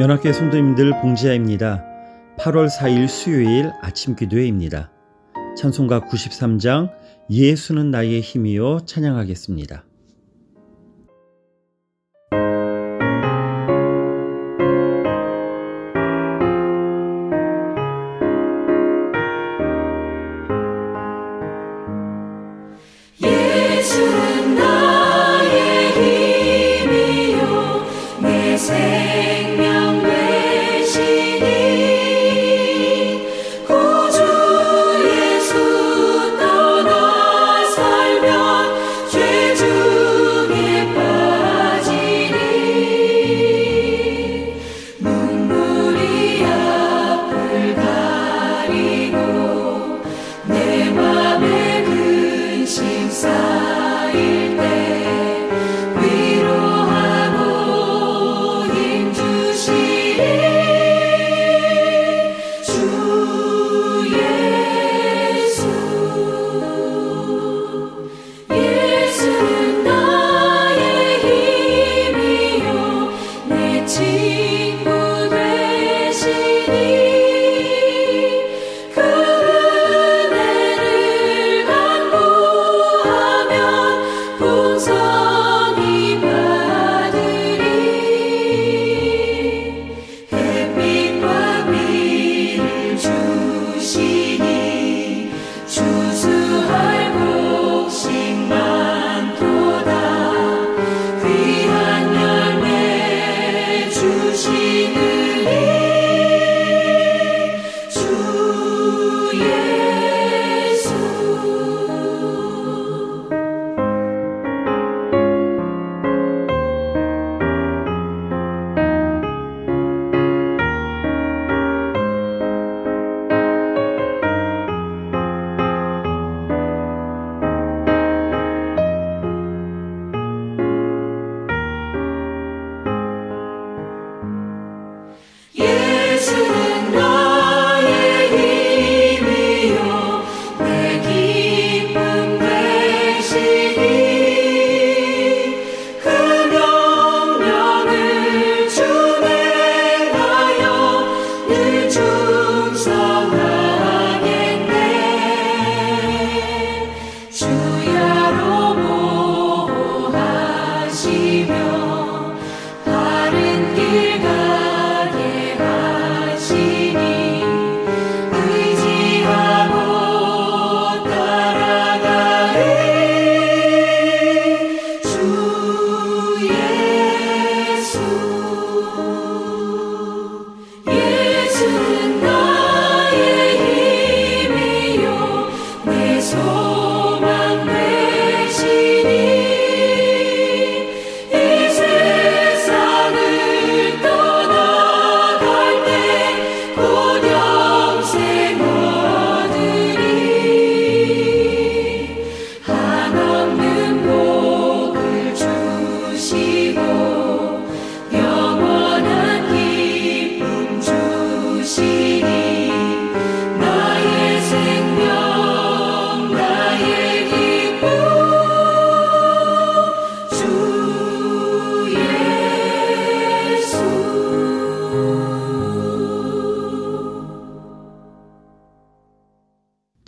연합계 성도님들 봉지아입니다. 8월 4일 수요일 아침 기도회입니다. 찬송가 93장 예수는 나의 힘이요 찬양하겠습니다.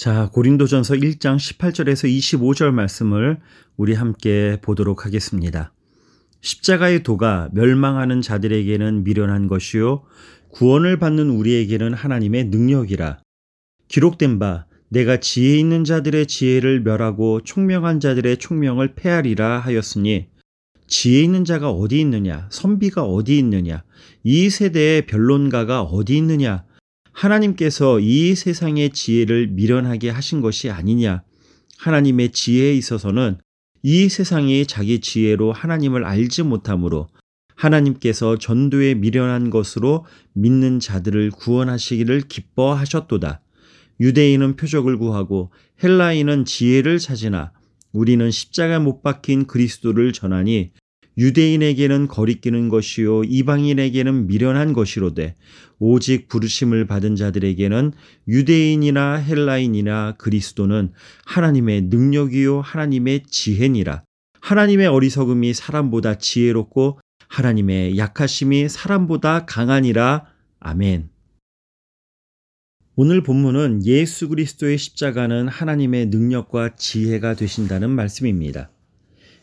자, 고린도전서 1장 18절에서 25절 말씀을 우리 함께 보도록 하겠습니다. 십자가의 도가 멸망하는 자들에게는 미련한 것이요 구원을 받는 우리에게는 하나님의 능력이라. 기록된 바 내가 지혜 있는 자들의 지혜를 멸하고 총명한 자들의 총명을 폐하리라 하였으니 지혜 있는 자가 어디 있느냐 선비가 어디 있느냐 이 세대의 변론가가 어디 있느냐 하나님께서 이 세상의 지혜를 미련하게 하신 것이 아니냐. 하나님의 지혜에 있어서는 이 세상이 자기 지혜로 하나님을 알지 못하므로 하나님께서 전도에 미련한 것으로 믿는 자들을 구원하시기를 기뻐하셨도다. 유대인은 표적을 구하고 헬라인은 지혜를 찾으나 우리는 십자가 못 박힌 그리스도를 전하니 유대인에게는 거리끼는 것이요 이방인에게는 미련한 것이로되 오직 부르심을 받은 자들에게는 유대인이나 헬라인이나 그리스도는 하나님의 능력이요 하나님의 지혜니라 하나님의 어리석음이 사람보다 지혜롭고 하나님의 약하심이 사람보다 강하니라. 아멘. 오늘 본문은 예수 그리스도의 십자가는 하나님의 능력과 지혜가 되신다는 말씀입니다.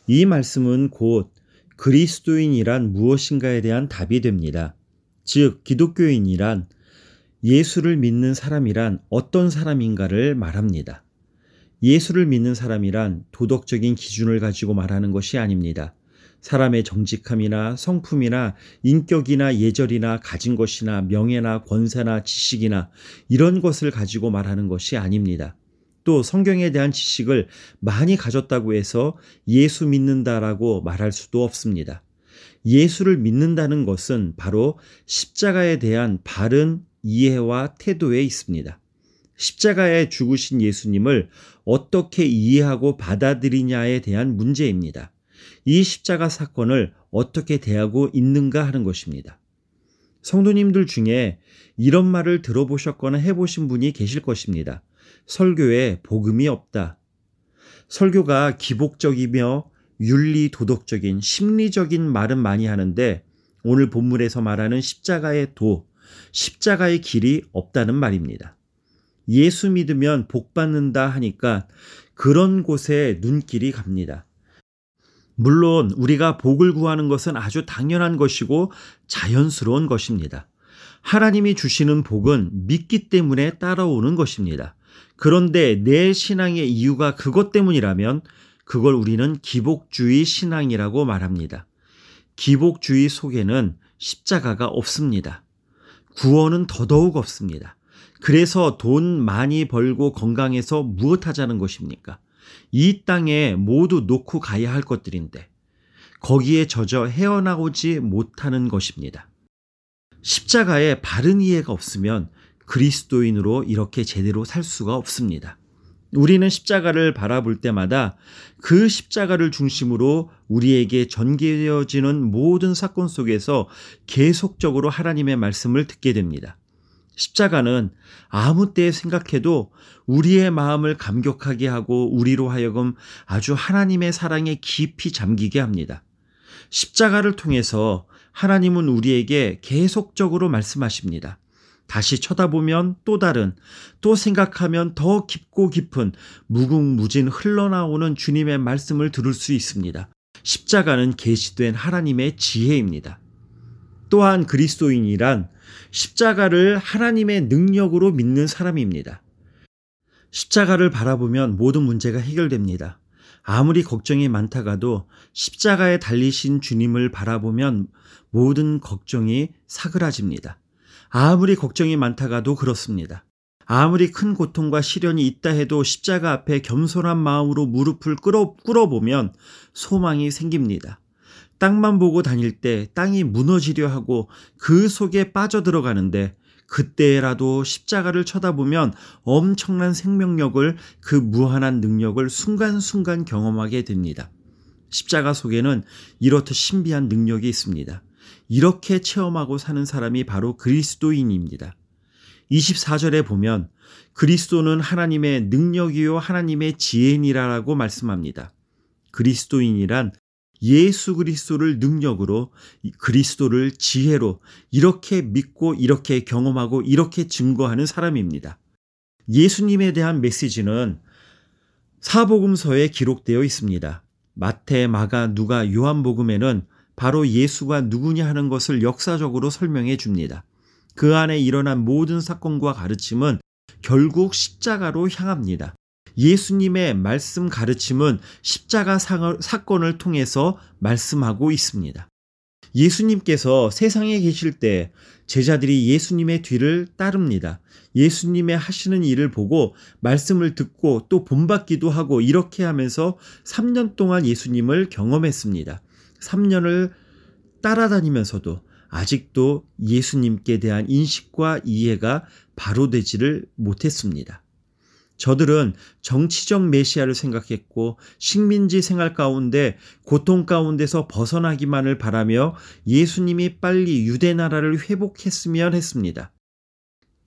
이 말씀은 곧 그리스도인이란 무엇인가에 대한 답이 됩니다. 즉, 기독교인이란 예수를 믿는 사람이란 어떤 사람인가를 말합니다. 예수를 믿는 사람이란 도덕적인 기준을 가지고 말하는 것이 아닙니다. 사람의 정직함이나 성품이나 인격이나 예절이나 가진 것이나 명예나 권세나 지식이나 이런 것을 가지고 말하는 것이 아닙니다. 또 성경에 대한 지식을 많이 가졌다고 해서 예수 믿는다라고 말할 수도 없습니다. 예수를 믿는다는 것은 바로 십자가에 대한 바른 이해와 태도에 있습니다. 십자가에 죽으신 예수님을 어떻게 이해하고 받아들이냐에 대한 문제입니다. 이 십자가 사건을 어떻게 대하고 있는가 하는 것입니다. 성도님들 중에 이런 말을 들어보셨거나 해보신 분이 계실 것입니다. 설교에 복음이 없다. 설교가 기복적이며 윤리 도덕적인 심리적인 말은 많이 하는데 오늘 본문에서 말하는 십자가의 도, 십자가의 길이 없다는 말입니다. 예수 믿으면 복 받는다 하니까 그런 곳에 눈길이 갑니다. 물론 우리가 복을 구하는 것은 아주 당연한 것이고 자연스러운 것입니다. 하나님이 주시는 복은 믿기 때문에 따라오는 것입니다. 그런데 내 신앙의 이유가 그것 때문이라면 그걸 우리는 기복주의 신앙이라고 말합니다. 기복주의 속에는 십자가가 없습니다. 구원은 더더욱 없습니다. 그래서 돈 많이 벌고 건강해서 무엇 하자는 것입니까? 이 땅에 모두 놓고 가야 할 것들인데 거기에 젖어 헤어나오지 못하는 것입니다. 십자가에 바른 이해가 없으면 그리스도인으로 이렇게 제대로 살 수가 없습니다. 우리는 십자가를 바라볼 때마다 그 십자가를 중심으로 우리에게 전개되어지는 모든 사건 속에서 계속적으로 하나님의 말씀을 듣게 됩니다. 십자가는 아무 때 생각해도 우리의 마음을 감격하게 하고 우리로 하여금 아주 하나님의 사랑에 깊이 잠기게 합니다. 십자가를 통해서 하나님은 우리에게 계속적으로 말씀하십니다. 다시 쳐다보면 또 다른, 또 생각하면 더 깊고 깊은 무궁무진 흘러나오는 주님의 말씀을 들을 수 있습니다. 십자가는 계시된 하나님의 지혜입니다. 또한 그리스도인이란 십자가를 하나님의 능력으로 믿는 사람입니다. 십자가를 바라보면 모든 문제가 해결됩니다. 아무리 걱정이 많다가도 십자가에 달리신 주님을 바라보면 모든 걱정이 사그라집니다. 아무리 걱정이 많다가도 그렇습니다. 아무리 큰 고통과 시련이 있다 해도 십자가 앞에 겸손한 마음으로 무릎을 꿇어, 꿇어보면 소망이 생깁니다. 땅만 보고 다닐 때 땅이 무너지려 하고 그 속에 빠져들어가는데 그때라도 십자가를 쳐다보면 엄청난 생명력을 그 무한한 능력을 순간순간 경험하게 됩니다. 십자가 속에는 이렇듯 신비한 능력이 있습니다. 이렇게 체험하고 사는 사람이 바로 그리스도인입니다. 24절에 보면 그리스도는 하나님의 능력이요 하나님의 지혜니라라고 말씀합니다. 그리스도인이란 예수 그리스도를 능력으로 그리스도를 지혜로 이렇게 믿고 이렇게 경험하고 이렇게 증거하는 사람입니다. 예수님에 대한 메시지는 사복음서에 기록되어 있습니다. 마태, 마가, 누가, 요한복음에는 바로 예수가 누구냐 하는 것을 역사적으로 설명해 줍니다. 그 안에 일어난 모든 사건과 가르침은 결국 십자가로 향합니다. 예수님의 말씀 가르침은 십자가 사건을 통해서 말씀하고 있습니다. 예수님께서 세상에 계실 때 제자들이 예수님의 뒤를 따릅니다. 예수님의 하시는 일을 보고 말씀을 듣고 또 본받기도 하고 이렇게 하면서 3년 동안 예수님을 경험했습니다. 3년을 따라다니면서도 아직도 예수님께 대한 인식과 이해가 바로 되지를 못했습니다. 저들은 정치적 메시아를 생각했고 식민지 생활 가운데 고통 가운데서 벗어나기만을 바라며 예수님이 빨리 유대 나라를 회복했으면 했습니다.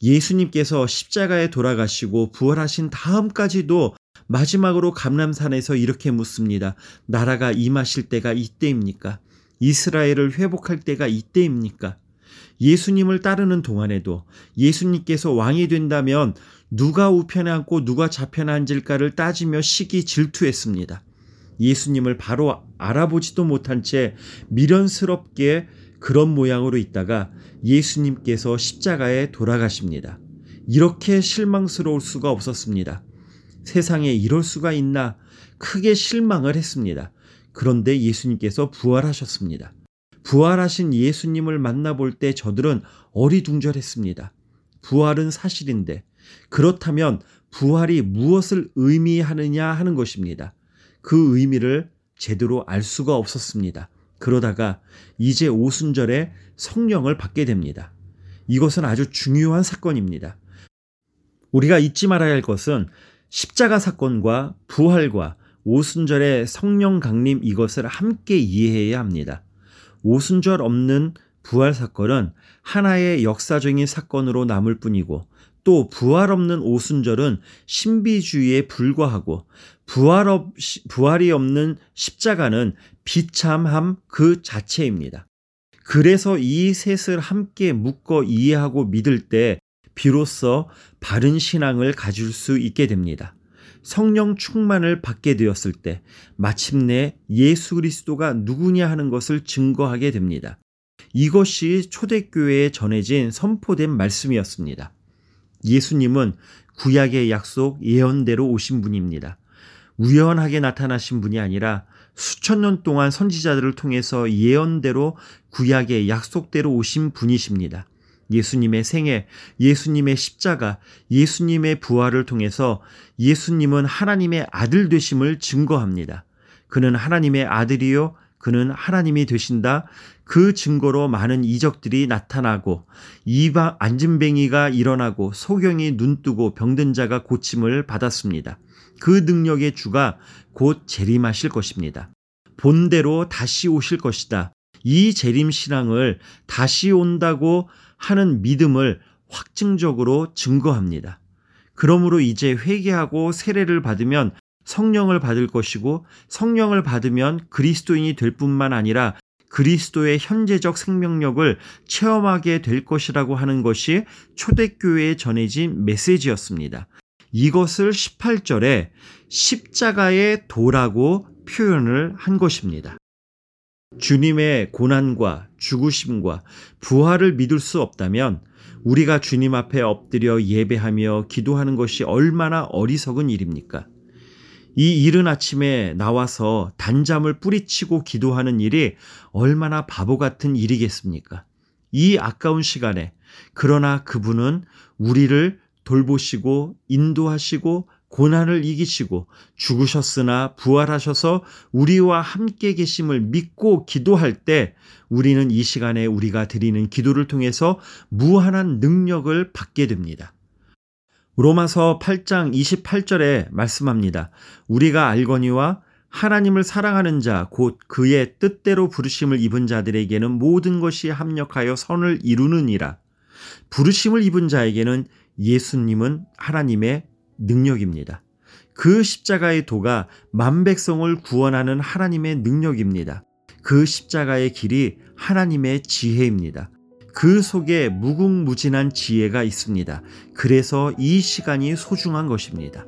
예수님께서 십자가에 돌아가시고 부활하신 다음까지도 마지막으로 감람산에서 이렇게 묻습니다. 나라가 임하실 때가 이때입니까? 이스라엘을 회복할 때가 이때입니까? 예수님을 따르는 동안에도 예수님께서 왕이 된다면 누가 우편에 앉고 누가 좌편에 앉을까를 따지며 시기 질투했습니다. 예수님을 바로 알아보지도 못한 채 미련스럽게 그런 모양으로 있다가 예수님께서 십자가에 돌아가십니다. 이렇게 실망스러울 수가 없었습니다. 세상에 이럴 수가 있나 크게 실망을 했습니다. 그런데 예수님께서 부활하셨습니다. 부활하신 예수님을 만나볼 때 저들은 어리둥절했습니다. 부활은 사실인데 그렇다면 부활이 무엇을 의미하느냐 하는 것입니다. 그 의미를 제대로 알 수가 없었습니다. 그러다가 이제 오순절에 성령을 받게 됩니다. 이것은 아주 중요한 사건입니다. 우리가 잊지 말아야 할 것은 십자가 사건과 부활과 오순절의 성령 강림 이것을 함께 이해해야 합니다. 오순절 없는 부활 사건은 하나의 역사적인 사건으로 남을 뿐이고 또 부활 없는 오순절은 신비주의에 불과하고 부활 없, 부활이 없는 십자가는 비참함 그 자체입니다. 그래서 이 셋을 함께 묶어 이해하고 믿을 때 비로소 바른 신앙을 가질 수 있게 됩니다. 성령 충만을 받게 되었을 때 마침내 예수 그리스도가 누구냐 하는 것을 증거하게 됩니다. 이것이 초대교회에 전해진 선포된 말씀이었습니다. 예수님은 구약의 약속 예언대로 오신 분입니다. 우연하게 나타나신 분이 아니라 수천 년 동안 선지자들을 통해서 예언대로 구약의 약속대로 오신 분이십니다. 예수님의 생애, 예수님의 십자가, 예수님의 부활을 통해서 예수님은 하나님의 아들 되심을 증거합니다. 그는 하나님의 아들이요, 그는 하나님이 되신다. 그 증거로 많은 이적들이 나타나고 이방 안진뱅이가 일어나고 소경이 눈뜨고 병든 자가 고침을 받았습니다. 그 능력의 주가 곧 재림하실 것입니다. 본대로 다시 오실 것이다. 이 재림 신앙을 다시 온다고 하는 믿음을 확증적으로 증거합니다. 그러므로 이제 회개하고 세례를 받으면 성령을 받을 것이고 성령을 받으면 그리스도인이 될 뿐만 아니라 그리스도의 현재적 생명력을 체험하게 될 것이라고 하는 것이 초대교회에 전해진 메시지였습니다. 이것을 18절에 십자가의 도라고 표현을 한 것입니다. 주님의 고난과 죽으심과 부활을 믿을 수 없다면 우리가 주님 앞에 엎드려 예배하며 기도하는 것이 얼마나 어리석은 일입니까? 이 이른 아침에 나와서 단잠을 뿌리치고 기도하는 일이 얼마나 바보 같은 일이겠습니까? 이 아까운 시간에 그러나 그분은 우리를 돌보시고 인도하시고 고난을 이기시고 죽으셨으나 부활하셔서 우리와 함께 계심을 믿고 기도할 때 우리는 이 시간에 우리가 드리는 기도를 통해서 무한한 능력을 받게 됩니다. 로마서 8장 28절에 말씀합니다. 우리가 알거니와 하나님을 사랑하는 자, 곧 그의 뜻대로 부르심을 입은 자들에게는 모든 것이 합력하여 선을 이루느니라. 부르심을 입은 자에게는 예수님은 하나님의 능력입니다. 그 십자가의 도가 만백성을 구원하는 하나님의 능력입니다. 그 십자가의 길이 하나님의 지혜입니다. 그 속에 무궁무진한 지혜가 있습니다. 그래서 이 시간이 소중한 것입니다.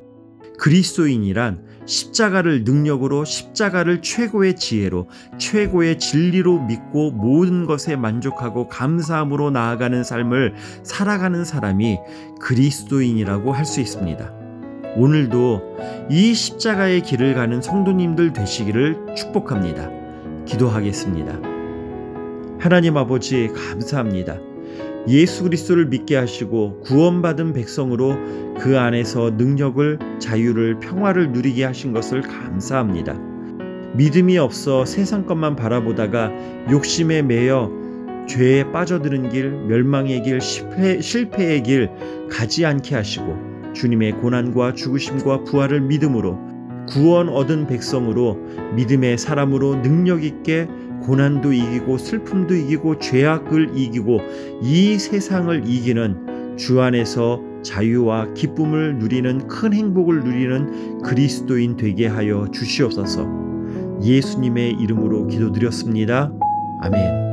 그리스도인이란 십자가를 능력으로 십자가를 최고의 지혜로 최고의 진리로 믿고 모든 것에 만족하고 감사함으로 나아가는 삶을 살아가는 사람이 그리스도인이라고 할 수 있습니다. 오늘도 이 십자가의 길을 가는 성도님들 되시기를 축복합니다. 기도하겠습니다. 하나님 아버지 감사합니다. 예수 그리스도를 믿게 하시고 구원받은 백성으로 그 안에서 능력을, 자유를, 평화를 누리게 하신 것을 감사합니다. 믿음이 없어 세상 것만 바라보다가 욕심에 매여 죄에 빠져드는 길, 멸망의 길, 실패, 실패의 길 가지 않게 하시고 주님의 고난과 죽으심과 부활을 믿음으로 구원 얻은 백성으로 믿음의 사람으로 능력 있게 고난도 이기고 슬픔도 이기고 죄악을 이기고 이 세상을 이기는 주 안에서 자유와 기쁨을 누리는 큰 행복을 누리는 그리스도인 되게 하여 주시옵소서. 예수님의 이름으로 기도드렸습니다. 아멘.